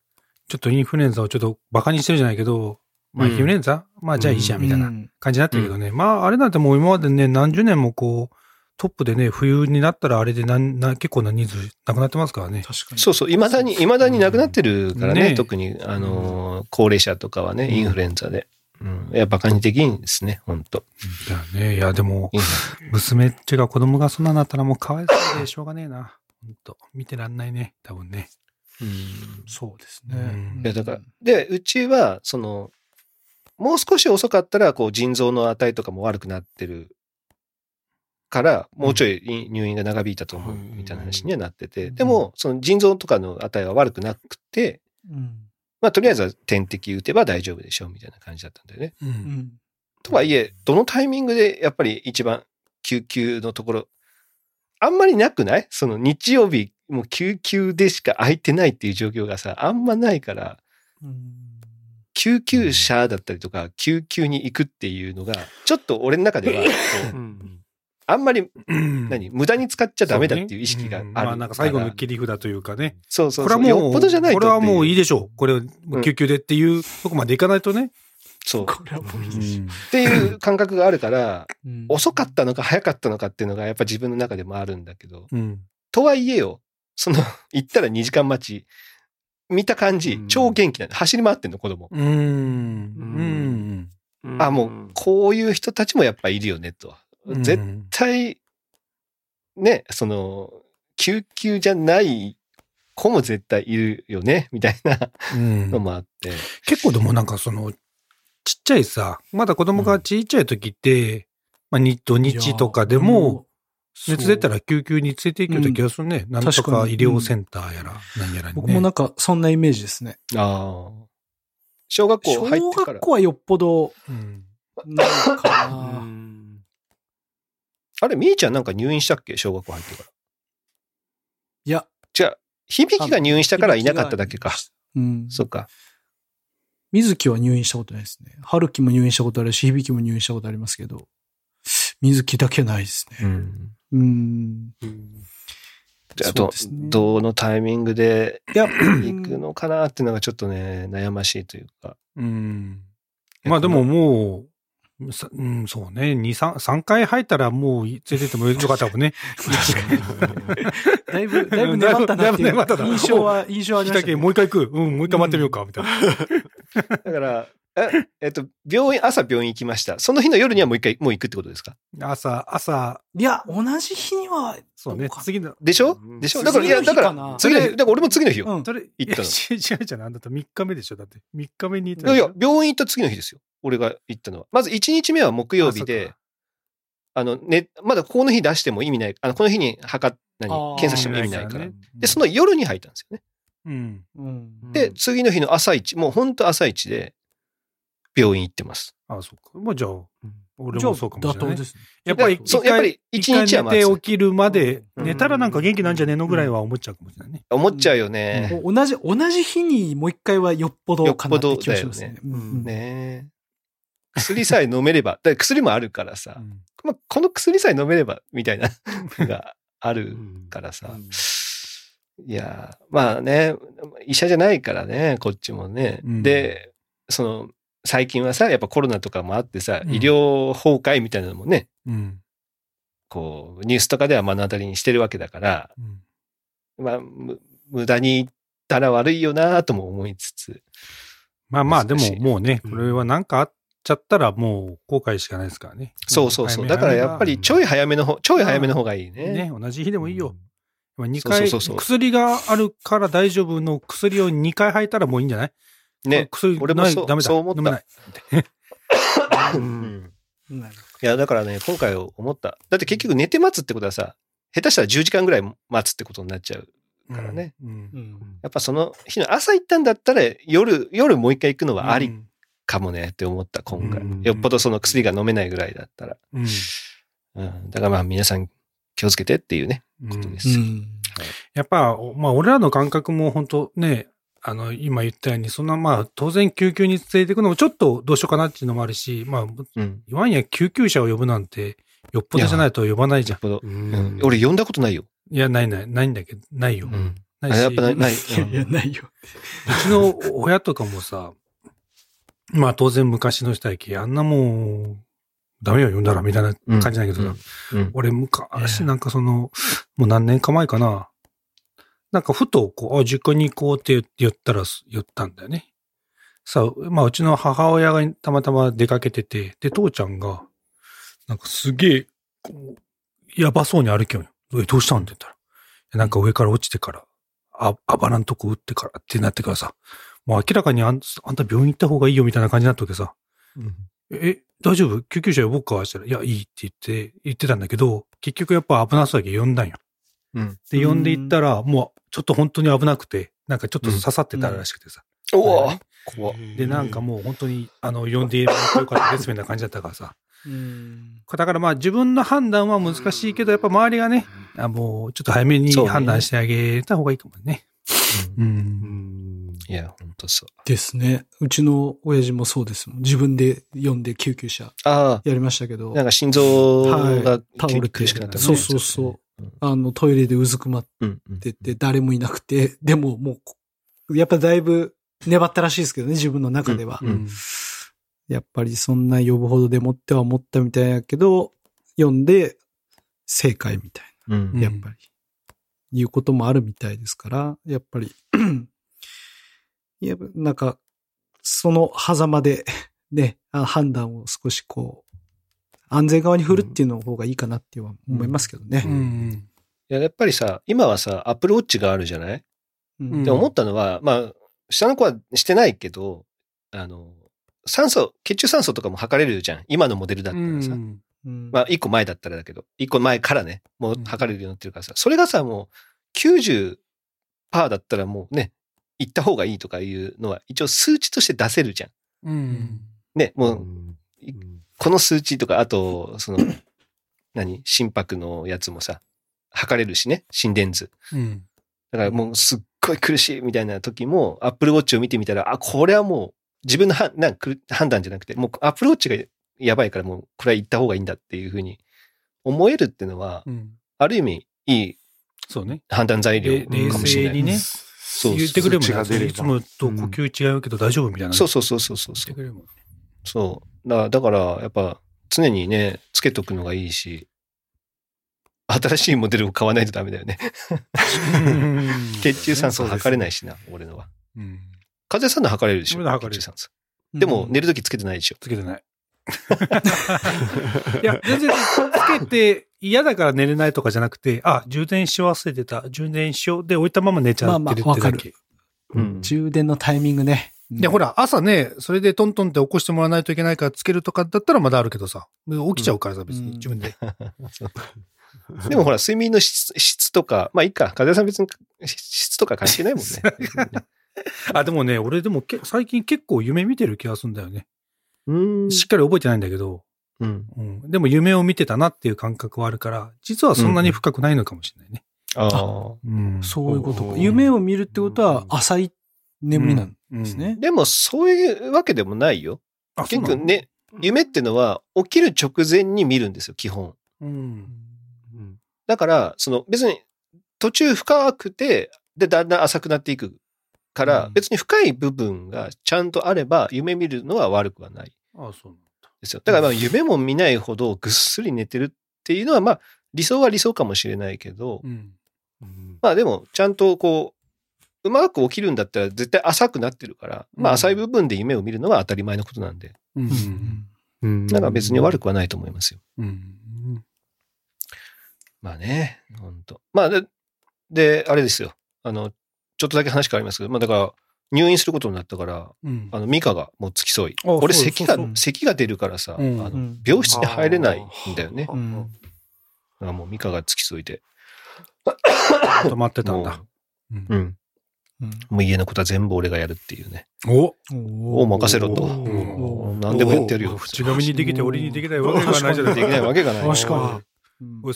ちょっとインフルエンザをちょっとバカにしてるじゃないけど、まあインフルエンザ、まあじゃあいいじゃんみたいなうん感じになってるけどね。まああれなんてもう今までね、何十年もこう、トップでね、冬になったらあれでなんな結構な人数なくなってますからね。確かに。そうそう、未だに、未だになくなってるからね、ね特に、あのー、高齢者とかはね、うんインフルエンザで。うん。いや、バカにできんですね、本当だよね。いやでも娘っちが子供がそんなになったらもうかわいそうでしょうがねえな。本当見てらんないね、多分ね。うん。そうですうんね。いや、だから、で、うちは、その、もう少し遅かったら、こう、腎臓の値とかも悪くなってるから、もうちょい入院が長引いたと思う、みたいな話にはなってて、うん。でも、その腎臓とかの値は悪くなくて、うん。まあ、とりあえずは点滴打てば大丈夫でしょう、みたいな感じだったんだよね。とはいえ、どのタイミングでやっぱり一番救急のところ、あんまりなくない？その日曜日、もう救急でしか空いてないっていう状況がさ、あんまないから、救急車だったりとか、救急に行くっていうのが、ちょっと俺の中では、あんまり、うん何、無駄に使っちゃダメだっていう意識があるから。んまあなんか最後の切り札というかね。そうそうそう。これはもう、よっぽどじゃないとこれはもういいででしょう。これ、救急でっていうとこまでいかないとね。そう。これはもういいでしょっていう感覚があるから、うん遅かったのか早かったのかっていうのがやっぱ自分の中でもあるんだけど、うん。とはいえよ、その、行ったら2時間待ち、見た感じう、ん超元気なの。走り回ってんの、子供。うーん。うん。あ、もう、こういう人たちもやっぱいるよね、と。うん絶対、ね、その、救急じゃない子も絶対いるよね、みたいなうんのもあって。結構でもなんかその、ちっちゃいさ、まだ子供がちっちゃい時って、まあ、日土日とかでも、熱出たら救急に連れて行くような気がするね。なんとか医療センターやら、なんやらに、ね。僕もなんかそんなイメージですね。ああ。小学校入ってから小学。校はよっぽど、うん。ないかうな。んあれ、みーちゃんなんか入院したっけ？小学校入ってから。いや、じゃあ、響きが入院したからいなかっただけか。うん。そっか。水木は入院したことないですね。春樹も入院したことあるし、響も入院したことありますけど、水木だけないですね。ん。うん。じゃあ、どねどのタイミングでいや、行くのかなっていうのがちょっとね、悩ましいというか。うん。まあでももう、さうん、そうね。二三三回入ったらもう連れてってもよかったもんね。だいぶ、だいぶ粘ったなっていだいぶ粘ったなう印象は、印象はありましたけど。来たけもう一回行く。うん、もう一回待ってみようか、みたいな。だから、え、えっと、病院、朝病院行きました。その日の夜にはもう一回、もう行くってことですか？朝、朝、いや、同じ日には、そうね次の、でしょ？うんでしょ？だから、いや、だから次の日、だから俺も次の日よ。うん。それ、行ったの違うじゃん。あんたら3日目でしょ。だって。3日目に行っいやいや病院行った次の日ですよ。俺が行ったのは。まず1日目は木曜日あであの、ね、まだこの日出しても意味ない。あの、この日に測っ、何？検査しても意味ないから。ねで、その夜に入ったんですよね。うん。うん。で、次の日の朝一、もう本当朝一で、病院行ってます。あ、そうか。まあじゃあ、俺じゃあもそうかもしれないね。妥当ですね。やっぱり、そうやっぱり一日は寝て起きるまで、うん寝たらなんか元気なんじゃねえのぐらいは思っちゃうかもしれないね。思っちゃうよね。同じ、同じ日にもう一回はよっぽどかなって気がしますねよっ。ぽどだよねうんね薬さえ飲めれば、だ薬もあるからさ、うんまあ、この薬さえ飲めれば、みたいな のがあるからさ。うんいやー、まあね、医者じゃないからね、こっちもね。うんで、その、最近はさ、やっぱコロナとかもあってさ、うん医療崩壊みたいなのもね、うん。こう、ニュースとかでは目の当たりにしてるわけだから、うんまあ、む無駄に言ったら悪いよなとも思いつつ。まあまあ、でももうね、うんこれはなんかあっちゃったらもう後悔しかないですからね。そうそうそう。だからやっぱりちょい早めの方、ちょい早めの方がいいね。ね、同じ日でもいいよ。まあ、2そう回、薬があるから大丈夫の薬を2回吐いたらもういいんじゃないね。薬俺もそうダメだ。そう思った飲めない。いや、だからね、今回思った。だって結局寝て待つってことはさ、下手したら10時間ぐらい待つってことになっちゃうからね。うん。うんやっぱその日の朝行ったんだったら、夜、夜もう一回行くのはありうんかもねって思った、今回。うんよっぽどその薬が飲めないぐらいだったら。うん。うん。だからまあ皆さん気をつけてっていうね、ことですよ。うん。やっぱ、まあ、俺らの感覚も本当ね、あの、今言ったように、そんな、まあ、当然救急に連れていくのもちょっとどうしようかなっていうのもあるし、まあ、うん。言わんや救急車を呼ぶなんて、よっぽどじゃないと呼ばないじゃん。ううんん。俺呼んだことないよ。いや、ないない、ないんだけど、ないよ。うん。ないし、やっぱない、ない。いやいや、ないよ。うちの親とかもさ、まあ当然昔の人やき、あんなもう、ダメよ、呼んだらみたいな感じだけどさ、うん。俺昔なんかその、もう何年か前かな、なんかふとこう、あ、実家に行こうって言ったら、言ったんだよね。さあ、まあうちの母親がたまたま出かけてて、で、父ちゃんが、なんかすげえ、こうやばそうに歩きよ。え、どうしたん？って言ったら。なんか上から落ちてから、あ、あばらんとこ打ってからってなってからさ、もう明らかにあんあんた病院行った方がいいよみたいな感じになったわけさ。え、大丈夫？救急車呼ぼうか？したら、いや、いいって言って、言ってたんだけど、結局やっぱ危なそうだけど呼んだんよ。うん。で、呼んで行ったら、もう、ちょっと本当に危なくて、なんかちょっと刺さってたらしくてさ。おお怖っで、なんかもう本当に、あの、呼んでもらってよかったですみたいな感じだったからさ。うん。だからまあ自分の判断は難しいけど、やっぱ周りがね、あもうちょっと早めに判断してあげた方がいいかもね。う。うんんいや、ほんとそう。ですね。うちの親父もそうですもん。自分で呼んで救急車あやりましたけど。あ、、なんか心臓がはい。倒れて。苦しくなったね。そうそうそう。うん。あの、トイレでうずくまってて、誰もいなくて、でももうこ、やっぱだいぶ粘ったらしいですけどね、自分の中では。うんうん。やっぱりそんな呼ぶほどでもっては思ったみたいやけど、読んで正解みたいうん。な、やっぱり、いうこともあるみたいですから、やっぱり、いや、なんか、その狭間で、ね、あ判断を少しこう、安全側に振るっていうの方がいいかなっては思いますけどね。うん。いや、やっぱりさ、今はさ、アップルウォッチがあるじゃない？うんうんで、思ったのは、まあ、下の子はしてないけど、あの、酸素、血中酸素とかも測れるじゃん。今のモデルだったらさ。うんうんまあ、一個前だったらだけど、一個前からね、もう測れるようになってるからさ、それがさ、もう90%だったらもうね、行った方がいいとかいうのは、一応数値として出せるじゃん。うん。ね、もう、うんこの数値とか、あと、その、何？心拍のやつもさ、測れるしね、心電図。うん。だからもうすっごい苦しいみたいな時も、アップルウォッチを見てみたら、あ、これはもう自分のはなんく判断じゃなくて、もうアップルウォッチがやばいからもうこれは行った方がいいんだっていうふうに思えるっていうのは、うん。ある意味いいそうね。判断材料かもしれない。静にね、言ってくれるもんね。いつもと呼吸違うけど大丈夫みたいな。そうそうそうそうそうそう。言ってくれるも。そう。だだから、やっぱ常にね、つけとくのがいいし、新しいモデルを買わないとダメだよね。血中酸素測れないしな、俺のは。うん。風邪さんの測れるでしょ？でも、寝るときつけてないでしょ。つけてない。いや、全然つけて嫌だから寝れないとかじゃなくて、あ、充電し忘れてた。充電しよう。で置いたまま寝ちゃってるってまあまあわかだけ。うん充電のタイミングね。で、ほら、朝ね、それでトントンって起こしてもらわないといけないからつけるとかだったらまだあるけどさ、起きちゃうからさ、別に自分で。でもほら、睡眠の質質とか、まあいいか、風邪さん別に質とか関係ないもんね。あ、でもね、俺でもけ最近結構夢見てる気がするんだよね。うん。しっかり覚えてないんだけど、うん。うん、でも夢を見てたなっていう感覚はあるから、実はそんなに深くないのかもしれないね。ああ。うんそういうことか。うん夢を見るってことは浅い眠りなんですね。でもそういうわけでもないよ。あ結局。ね、夢ってのは起きる直前に見るんですよ、基本。そうん。うんだから、その別に途中深くて、で、だんだん浅くなっていくから、うん別に深い部分がちゃんとあれば、夢見るのは悪くはないあそう。ですよ。だからまあ夢も見ないほどぐっすり寝てるっていうのは、まあ理想は理想かもしれないけど、うん。うんまあでもちゃんとこう、うまく起きるんだったら絶対浅くなってるから、まあうん浅い部分で夢を見るのは当たり前のことなんで、うん。うんうんだから別に悪くはないと思いますよ。うん。まあね、本当まあで、で、あれですよ。あの、ちょっとだけ話変わりますけど、まあだから、入院することになったから、うん。あの、ミカがもう付き添い。あ俺、咳が咳が出るからさ、うんあのうん病室に入れないんだよね。うんだからもうミカが付き添いで。止まってたんもだ。う。う、うんん。うんもう家のことは全部俺がやるっていうね。おを任せろと。何でもやってやるよ。口紙にできて俺にできないわけがないじゃないできないわけがない。確か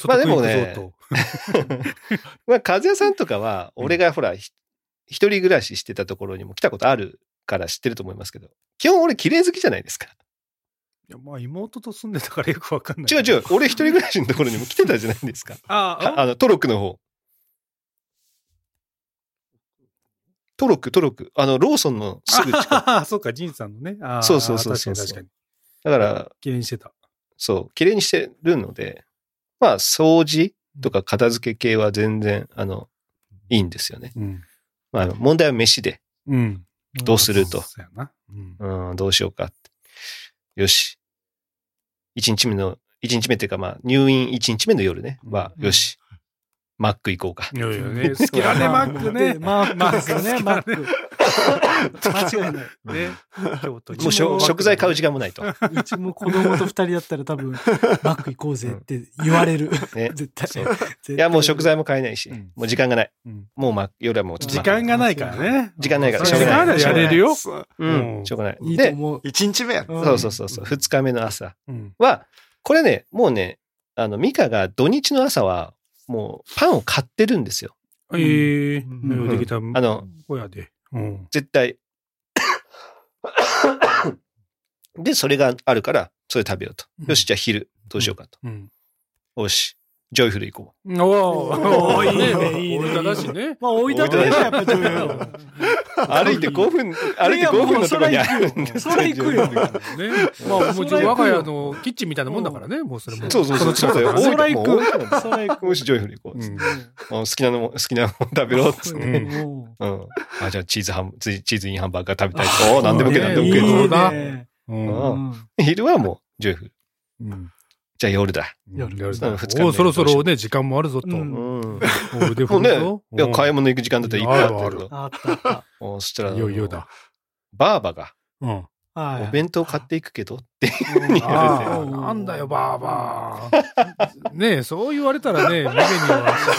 まあでも外ね まあ、和也さんとかは、俺がほら、ひ一人暮らししてたところにも来たことあるから知ってると思いますけど、基本俺綺麗好きじゃないですか。と。いや、まあ妹と住んでたからよくわかんない。違う違う、俺一人暮らしのところにも来てたじゃないですか。ああ、あの、トロックの方。トロック、トロック。あの、ローソンのすぐ近く。ああ、そうか、ジンさんのね。ああそうそうそうそう確かに確かに。だから、綺麗にしてた。そう、綺麗にしてるので、まあ、掃除とか片付け系は全然、あの、いいんですよね。うん。まあ、問題は飯で、うん。どうすると。そうん。うん、どうしようかって。よし。一日目の、一日目っていうかまあ、入院一日目の夜ね、は、うんよし。マック行こうか。いやいやね、好きだね、マックね。マックね、マック。間違いない。ね。京都にもうしょ食材買う時間もないと。うちも子供と二人だったら多分、マック行こうぜって言われる。ね。絶対。いや、もう食材も買えないし、うんもう時間がない。うんもうま、夜はもう時間がないからね。時間ないから時間あればやれるよ。そうううんん、しょうがない。いいとで、思う。一日目やね。うんそうそうそうそう、二日目の朝うん。は、これね、もうね、あの、ミカが土日の朝は、もうパンを買ってるんですよ。ええ、うん目をできた。あの、親で。うん。絶対。で、それがあるから、それ食べようと。うんよし、じゃあ昼、どうしようかと。うん。よし、ジョイフル行こおーおーいいねいいね俺正しいね。まあ、置いた方がいいよ、やっぱジョイフル。歩いて5分、歩いて5分のところにあるんですそれ行くよ。ね。まあ、もう我が家のキッチンみたいなもんだからね、もうそれも。そうそうそう。そうだよ。そら行くそれ行く。よし、ジョイフル行こう。うん。もう好きなのも、好きなもの 食べろっつって。うんうん。あ、じゃあチーズハン、チーズインハンバーガー食べたいと。おー何でも食え、何でもいい食えそうだね。うんうんと。昼はもう、ジョイフル。うん。じゃあ夜だ。夜夜うん二日目おーそろそろね、時間もあるぞと。うんもうね。いや、買い物行く時間だったらいくら。あったあった。おそしたら、いよいよだ。バーバが、うん。はい。お弁当買っていくけどって。なんだよ、バーバー。ねえ、そう言われたらね、目にはし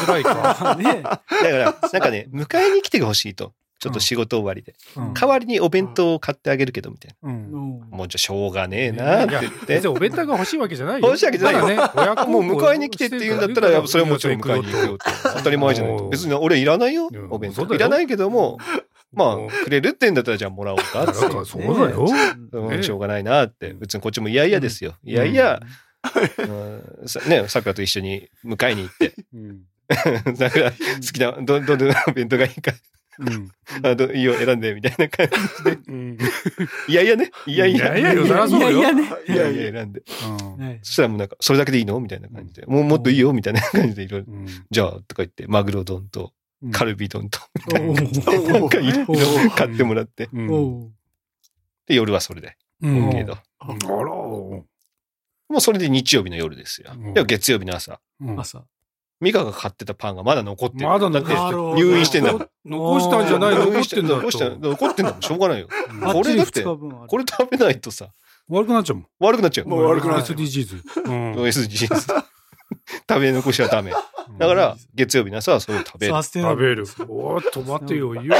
づらいか。ねだから、なんかね、迎えに来てほしいと。ちょっと仕事終わりで。うん代わりにお弁当を買ってあげるけど、みたいうんな。うんもうじゃあしょうがねえなって言って。お弁当が欲しいわけじゃないよ。欲しいわけじゃないよね、もう迎えに来てって言うんだったら、やっぱそれはもちろん迎えに行くよって。当たり前じゃないと。別に俺いらないようん、お弁当。いらないけども、まあ、くれるって言うんだったらじゃあもらおうかって。だからそうだよ。うんねしょうがないなって。別にこっちも嫌々ですよ。嫌々、うんさね、桜と一緒に迎えに行って。うん。だから、好きな、ど、ど、どのお弁当がいいか、うん。あどいいよ、選んで、みたいな感じで。うん。いやいやね。いやいや。いやいやよそりゃそうよいやいやね。いやいや、選んで。はいそしたらもうなんか、それだけでいいの？みたいな感じで。もうもっといいよ？みたいな感じでいろいろ。うんじゃあ、とか言って、マグロ丼と、うんカルビ丼と、おうなんかいろいろ買ってもらって。で、夜はそれで。うんけど。あら。もうそれで日曜日の夜ですようん。で、月曜日の朝。うん朝。ミカが買ってたパンがまだ残ってる。まだ残ってる入院してんだ。残したんじゃない残ってんだ残したと。残ってんだもん。しょうがないよ。う んこれだってこれ食べないとさ、悪くなっちゃうもん。悪くなっちゃう。もう悪くなっちゃう SDGs。うん。SDGs。食べ残しはダメ。だから、月曜日の朝はそれを食べる。食べる。おーっと待てよ。いよ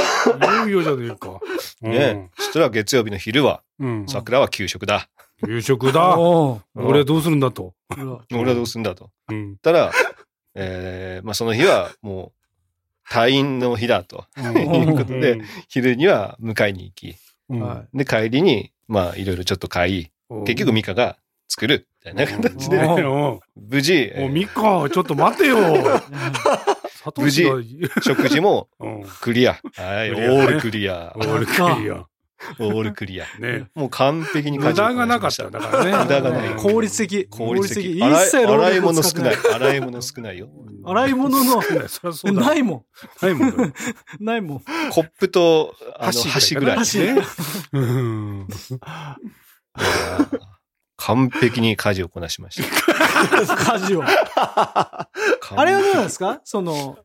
いよじゃねえか。ね。そしたら月曜日の昼は。桜は給食だ。夕食だ。俺はどうするんだと。俺はどうすんだと。うん。たら、えー、まあその日はもう、退院の日だと。いうことで、昼には迎えに行き、うん、はで、帰りに、まあいろいろちょっと買い、結局ミカが作る、みたいな形で、無事、えーおミカ、ちょっと待てよ。サトシが食事もうん。クリア。はい、オールクリアオ。ールクリア。オールクリア。ね。もう完璧に無家事を駄がなかっ。こなしましただからね。無駄がない効率的。効率的。一切労洗い物少ない。洗い物少ないよ。洗い物の。ないもないもん。ないもん。コップと、あの、箸箸ぐらい。箸ね完璧に家事をこなしました。家事を。あれはどうなんですか？その、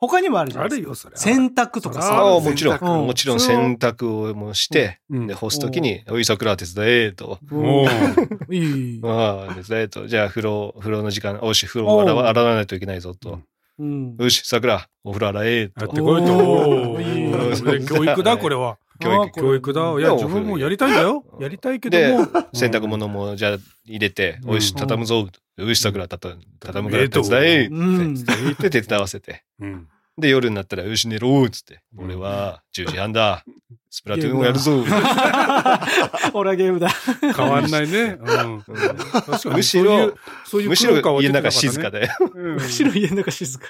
他にもあるじゃないですか。あるよ、それ。洗濯とかあさ。ああ、もちろん、もちろん洗濯をもして、うんで、干すときに、おい、桜手伝えと。おいい。ああ、手伝えと。じゃあ、風呂、風呂の時間、おし、風呂を洗わ洗わないといけないぞと。うん。よし、桜、お風呂洗えとやって。こいと。いい教育だ、これは。教育。教育だ。いや、自分もやりたいんだよ。やりたいけどでも。、洗濯物も、じゃあ、入れて、うんおいし、畳むぞ。よし、桜、たた、畳むから手伝え。うん。言って手伝わせて。うん。で、夜になったら、よし、寝ろっつって。うん俺は、10時半だ。スプラトゥーンをやるぞ。俺はゲームだ。変わんないね。むしろ、むしろ家の中静かだ。だよ。むしろ家の中静か。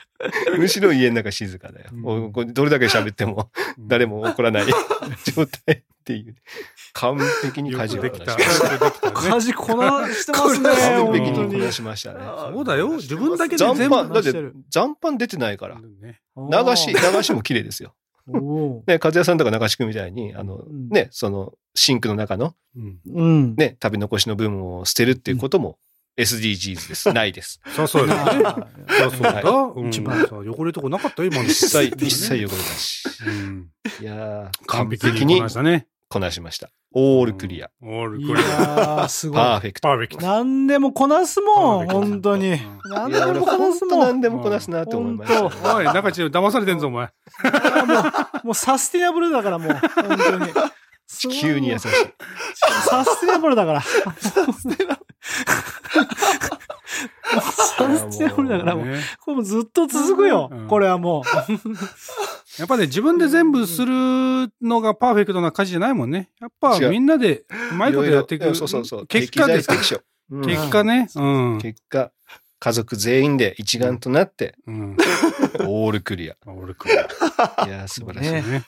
むしろ家の中静かだよ。どれだけ喋っても誰も怒らない状態っていう。完璧によ家事をくできた。家事こなしてますね。完璧にこな。しましたね。そうだよ。自分だけで全部残飯、だってしてる残飯出てないから。ね流し、流しも綺麗ですよ。ね、和也さんとか中志くんみたいに、あの、んね、その、シンクの中の、うん。うん。ね、食べ残しの部分を捨てるっていうことも SDGs です。ないです。そうそうだね。そうそうだ。うん一番さ汚れるとこなかったよ、今の。一切、一切汚れなし。うん。いやー完完璧にこなしました。オールクリア。オールいクリア。やー、すごい。パーフェクト。パーフェクト。何でもこなすもん、本当に。何でもこなすもん。何でもこなすなって思いましたね。本おい、中地騙されてんぞ、お前。もうサスティナブルだからもう、本当に。地球に優しい。サスティナブルだから。サスティナブルだからもう、ねこれもうずっと続くようん。これはも やっぱね、自分で全部するのがパーフェクトな家事じゃないもんね。やっぱみんなでうまいことやっていく。ろろそうそうそう。結果です結果ね。うん。結果、家族全員で一丸となって、うん。オールクリア。俺くらい。いやー、素晴らしい。ね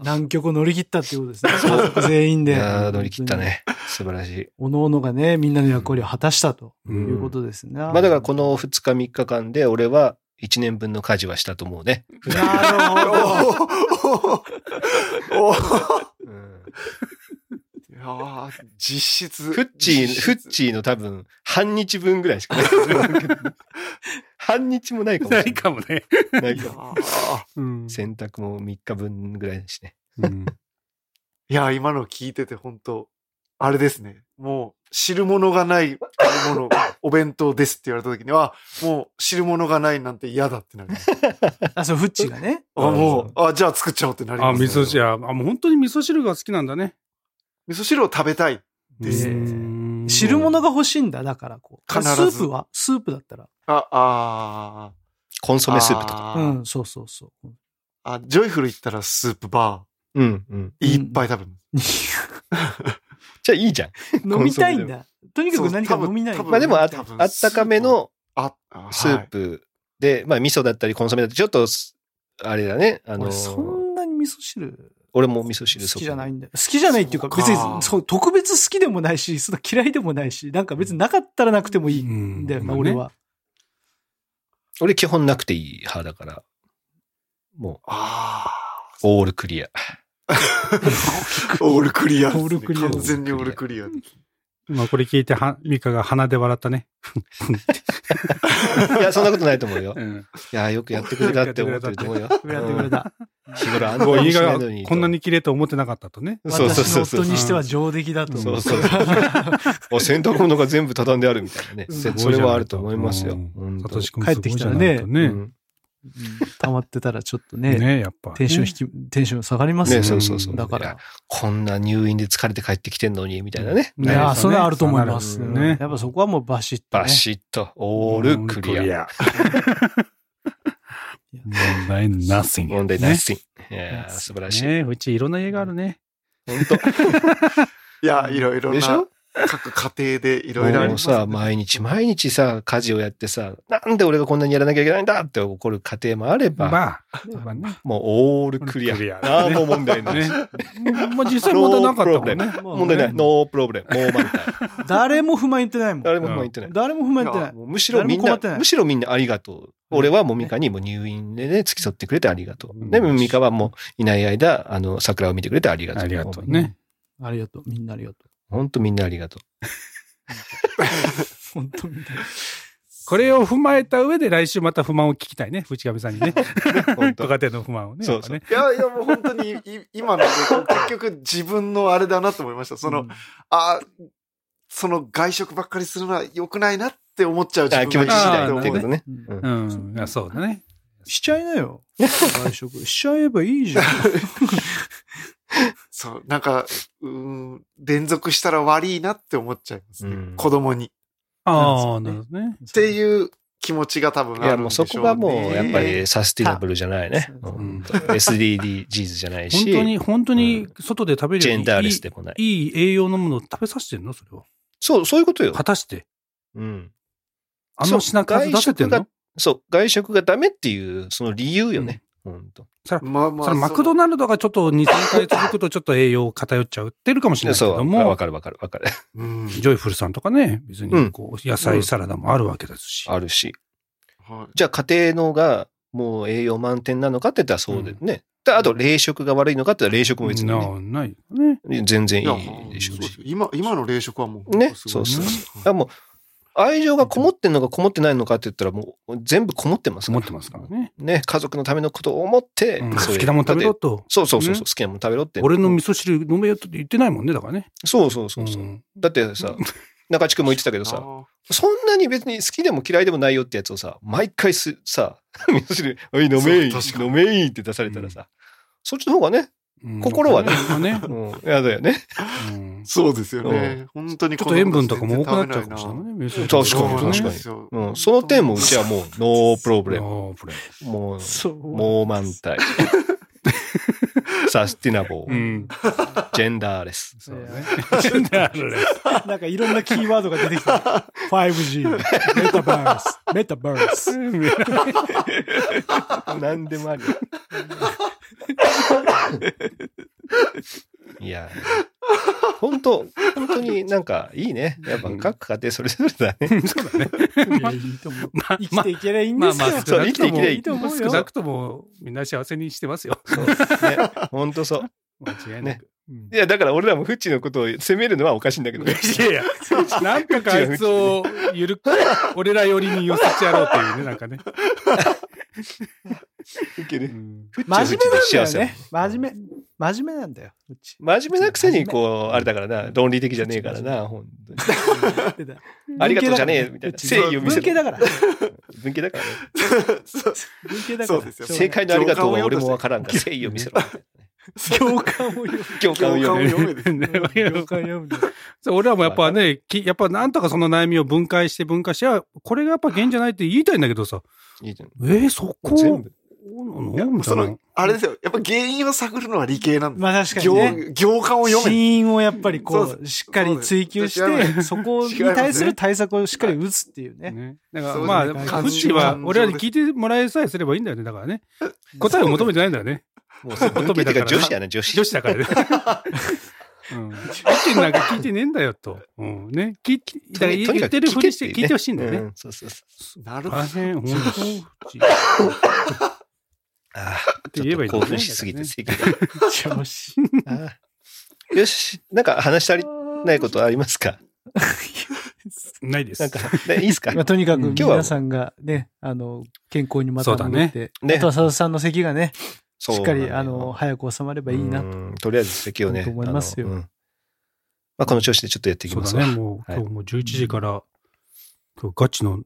南極を乗り切ったっていうことですね。家族全員で。いやー乗り切った。ね。素晴らしい。おのおのがね、みんなの役割を果たしたとういうんことですね。まあだからこの2日3日間で俺は1年分の家事はしたと思うね。なるほど。実質。フッチー、フッチーの多分半日分ぐらいしかない。半日もないかもしれない。ないかもね。ないかもーうん。洗濯も3日分ぐらいだしね。うんいやー、今の聞いてて本当あれですね。もう、汁物がないもの、お弁当ですって言われた時には、もう、汁物がないなんて嫌だってなります。あ、そう、フッチがね。あ、もう、あ、じゃあ作っちゃおうってなりあ、ます。味噌汁、あ、もう本当に味噌汁が好きなんだね。味噌汁を食べたい。です汁物が欲しいんだ、だからこう。必ずスープは？スープだったら。あ、あコンソー。メスープとか。うん、そうそうそう。あ、ジョイフル行ったらスープバうん、うん。ー。いっぱい食べます。じゃあいいじゃん。飲みたいんだ。とにかく何か飲みない。まあでもあ、ったかめのあ、あスープで、まあ味噌だったりコンソメだったり、ちょっとす、あれだね。あの俺そんなに味噌汁俺も味噌汁好きじゃないい。んだよ。好きじゃないっていうか、そうか別にそう特別好きでもないし、そんな嫌いでもないし、なんか別になかったらなくてもいいんだよな、うん俺は。俺基本なくていい派だから。もあう、オールクリア。あ。オールクリアね。オールクリア完全にオールクリア。まあこれ聞いて、は、ミカが鼻で笑ったね。いや、そんなことないと思うよ。うん。いや、よくやってくれたって思ってると思うよ。やってくれた。うん日頃あんないのに。こんなに綺麗と思ってなかったとね。そうそうそうそう夫にしては上出来だと思う。そうそうお 洗濯物が全部畳んであるみたいなね。すそれはあると思いますよ。サトシ君帰ってきたらねね。うん溜まってたらちょっとね、ねやっぱ。テンション引き、テンション下がりますよね、そうそうそう。だから。こんな入院で疲れて帰ってきてんのに、みたいなね。いやそれはあると思います。やっぱそこはもうバシッと、ね。バシッと、オールクリア。問題 nothing。問題なし。いやー素晴らしい。ねうちいろんな家があるね。本当 いや、いろいろなでしょ、各家庭でいろいろあります、もうさ、毎日毎日さ、家事をやってさ、なんで俺がこんなにやらなきゃいけないんだって怒る家庭もあれば、まあ、まあね。もうオールクリア。クリアああ、もう問題ない。ね。まあ実際問題 なかったもんね。問題ない。ノープロブレム。もう満タイ。誰も不満言ってないもん。誰も不満言ってない。誰も不満言ってない。むしろみんなむしろみんなありがとう。俺はもみかにもう入院でね、付き添ってくれてありがとう。うんで、もみかはもういない間、あの、桜を見てくれてありがとう。ありがとうね。ありがとう。みんなありがとう。ほんとみんなありがと 本当みんな。これを踏まえた上で来週また不満を聞きたいね。藤上さんにね。う。ほんとご家庭の不満をね。そうそうねいやいや、もう本当にい今ので、結局自分のあれだなと思いました。その、あその外食ばっかりするのは良くないなって思っちゃう自あ気持ち次第っていうことね。うんうんそうだね。しちゃいなよ。外食。しちゃえばいいじゃん。そう、なんか、うーん、連続したら悪いなって思っちゃいますね。うん子供に。ああ、なるほどね。っていう気持ちが多分いや、もうあるんでしょう、ね。そこがもう、やっぱりサスティナブルじゃないね。たほんと SDGs じゃないし、本当に、本当に外で食べるよりジェンダーレスでもない。いい栄養のものを食べさせてんのそれを。そう、そういうことよ。果たして。うん。あの品数出せてんの？そう、外食がダメっていう、その理由よね。ほんと。まあまあ。それマクドナルドがちょっと2、3回続くとちょっと栄養偏っちゃうってるかもしれないけそう、わども、かるわかるわかる。うん。ジョイフルさんとかね、別にこう野菜サラダもあるわけですし。あるし。はいじゃあ家庭のがもう栄養満点なのかって言ったらそうでね。であと、冷食が悪いのかって言ったら冷食も別に、ね、なないよね。全然いいでしょうし。今、今の冷食はもう、ねそうそうはいあもう、愛情がこもってんのかこもってないのかって言ったらもう全部こもってますから思ってますからね。ね、家族のためのことを思って、うん好きなもん食べろと。そうそうそうそう、ね好きなもん食べろって。俺の味噌汁飲めよって言ってないもんね、だからね。そうそうそうそう。んだってさ、中地君も言ってたけどさ、あそんなに別に好きでも嫌いでもないよってやつをさ、毎回すさ、味噌汁、おい飲めい、飲めいって出されたらさ、そっちの方がね、うん心はねね。うん、やだよね。うんーそうですよね。本当にちょっと塩分とかも多くなっちゃうかもしれないね。確かに確かにうん、その点もうちはもう、ノープロブレム。あーこれもう。もう満体。サスティナボー、うん。ジェンダーレス。そうね。ジェンダーレスなんかいろんなキーワードが出てきた。5G、メタバース、メタバース。何でもある。いや、本当本当になんかいいね。やっぱ各家庭それぞれだね。そうだね。いやいいと思うまあ生きていけりゃいいんですよ。まあまあ、生きていけりゃいいいと思うよ。少なくともみんな幸せにしてますよ。そうね。本当そう。間違いなねく。うんいや、だから俺らもフッチのことを責めるのはおかしいんだけど。いやいや、なんとかあいつをゆるく、俺ら寄りに寄せてやろうっていうね、なんかね。ウケる。真面目なんだ幸せ。よね。真面目。真面目なんだよ。真面目なくせに、こう、あれだからな、論理的じゃねえからな、本当に。ありがとうじゃねえみたいな誠意を見せろ文系だから。文系だからね。そう文系だから。そうですよ正解のありがとうは俺もわからんから、誠意を見せろ。共感を読む。共感を読める。読めですね共感を読む。そう俺らもやっぱね、きやっぱなんとかその悩みを分解して分解して、あこれがやっぱ原因じゃないって言いたいんだけどさ、いいじゃん。えー、そこ、全部。そのあれですよ。やっぱ原因を探るのは理系なんです。まあ確かにね。行、行間を読死め。因をやっぱりこそうう、しっかり追求して、そこに対する対策をしっかり打つっていうね。ね。だからまあ、ですねフッシーは俺らに聞いてもらえさえすればいいんだよね。だからね。答えを求めてないんだよね。もうさ、文系っていうか女子やな、女子。女子だからね。うん。意見なんか聞いてねえんだよと。うん。ね。聞いだから言ってるふりして聞いてほしいんだよね。うんそうそうそう。なるほど。本当？ああ、て言えばいいんだね興奮しすぎて正解だ。調子。ああよし、なんか話し足りないことありますか？ないです。なんか、ねいいですか？まあ、とにかく今日は皆さんがね、あの、健康にまた戻って、ねあとは佐々さんの席がね、しっかり、あの、早く収まればいいなと。うんとりあえず席をね。と思いますようんまあ、この調子でちょっとやっていきますわそうだね。もう、はい今日もう11時から、今日ガチの、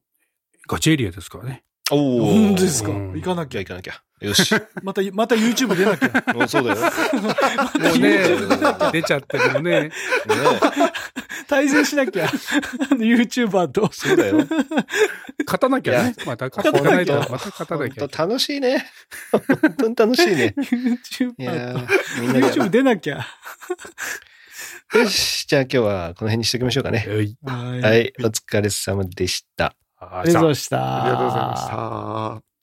ガチエリアですからね。おお。本当ですか？うん行かなきゃ。行かなきゃ。よし。また、また YouTube 出なきゃ。も うそうだよ。ねもうね、出ちゃったけどね。対戦しなきゃ。YouTuber と。そうだよ。勝たなきゃね。また勝たないと、また勝たなきゃ楽しいね。本当に楽しいね。い YouTuber YouTube 出なきゃ。よし。じゃあ今日はこの辺にしておきましょうかね。はい。はい。はい。お疲れ様でした。ありがとうございました。ありがとうございました。